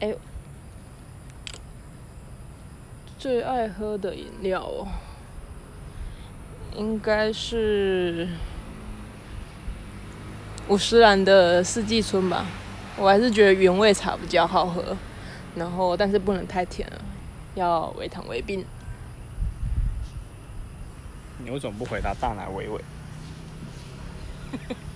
哎、最爱喝的饮料哦，应该是五十岚的四季春吧。我还是觉得原味茶比较好喝，然后但是不能太甜了，要微糖微冰。你为什么不回答大奶维维？